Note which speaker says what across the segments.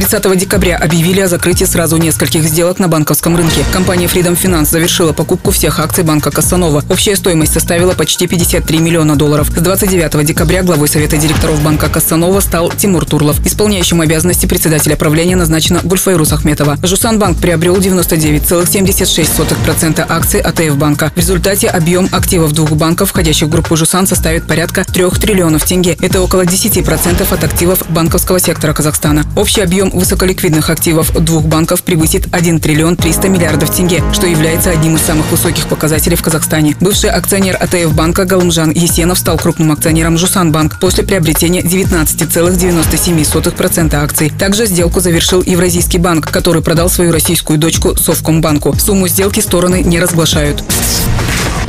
Speaker 1: 30 декабря объявили о закрытии сразу нескольких сделок на банковском рынке. Компания Freedom Finance завершила покупку всех акций банка Кассанова. Общая стоимость составила почти 53 миллиона долларов. С 29 декабря главой Совета директоров банка Кассанова стал Тимур Турлов. Исполняющим обязанности председателя правления назначена Гульфайрус Ахметова. Жусан банк приобрел 99,76% акций АТФ банка. В результате объем активов двух банков, входящих в группу Жусан, составит порядка 3 триллионов тенге. Это около 10% от активов банковского сектора Казахстана. Общий объем Высоколиквидных активов двух банков превысит 1 триллион 300 миллиардов тенге, что является одним из самых высоких показателей в Казахстане. Бывший акционер АТФ банка Галымжан Есенов стал крупным акционером Жусан банк после приобретения 19,97% акций. Также сделку завершил Евразийский банк, который продал свою российскую дочку Совкомбанку. Сумму сделки стороны не разглашают.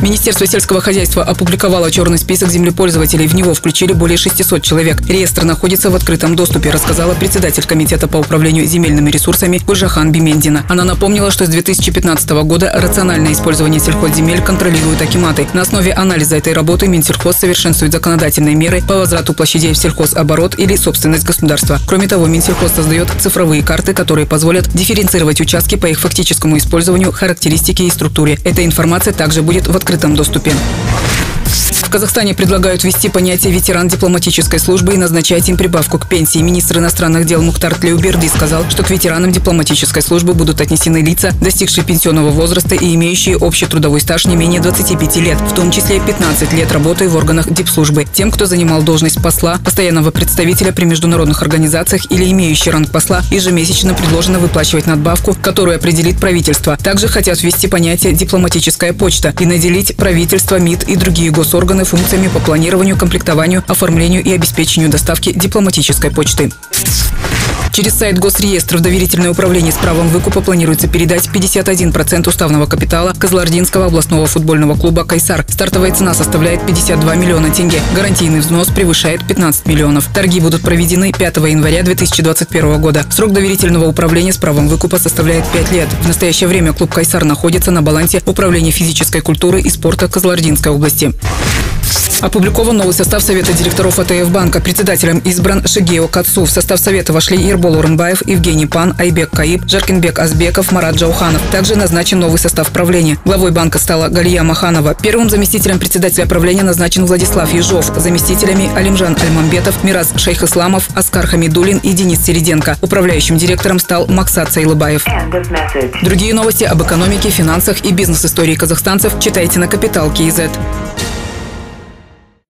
Speaker 1: Министерство сельского хозяйства опубликовало черный список землепользователей. В него включили более 600 человек. Реестр находится в открытом доступе, рассказала председатель Комитета по управлению земельными ресурсами Гульжахан Бимендина. Она напомнила, что с 2015 года рациональное использование сельхозземель контролируют акиматы. На основе анализа этой работы Минсельхоз совершенствует законодательные меры по возврату площадей в сельхозоборот или собственность государства. Кроме того, Минсельхоз создает цифровые карты, которые позволят дифференцировать участки по их фактическому использованию, характеристике и структуре. Эта информация также будет в открытом открытом доступе. Казахстане предлагают ввести понятие «ветеран дипломатической службы» и назначать им прибавку к пенсии. Министр иностранных дел Мухтар Тлеуберди сказал, что к ветеранам дипломатической службы будут отнесены лица, достигшие пенсионного возраста и имеющие общий трудовой стаж не менее 25 лет, в том числе 15 лет работы в органах дипслужбы. Тем, кто занимал должность посла, постоянного представителя при международных организациях или имеющий ранг посла, ежемесячно предложено выплачивать надбавку, которую определит правительство. Также хотят ввести понятие «дипломатическая почта» и наделить правительство, МИД и другие госорганы обеспечены функциями по планированию, комплектованию, оформлению и обеспечению доставки дипломатической почты. Через сайт Госреестра в доверительное управление с правом выкупа планируется передать 51% уставного капитала Козлардинского областного футбольного клуба «Кайсар». Стартовая цена составляет 52 миллиона тенге. Гарантийный взнос превышает 15 миллионов. Торги будут проведены 5 января 2021 года. Срок доверительного управления с правом выкупа составляет 5 лет. В настоящее время клуб «Кайсар» находится на балансе Управления физической культуры и спорта Козлардинской области. Опубликован новый состав Совета директоров АТФ банка. Председателем избран Шигео Кацу. В состав Совета вошли Ербол Урынбаев, Евгений Пан, Айбек Каиб, Жаркинбек Азбеков, Марат Джауханов. Также назначен новый состав правления. Главой банка стала Галия Маханова. Первым заместителем председателя правления назначен Владислав Ежов. Заместителями Алимжан Альмамбетов, Мираз Шейх-Исламов, Аскар Хамидулин и Денис Середенко. Управляющим директором стал Максат Сайлыбаев. Другие новости об экономике, финансах и бизнес-истории казахстанцев читайте на Капитал KZ.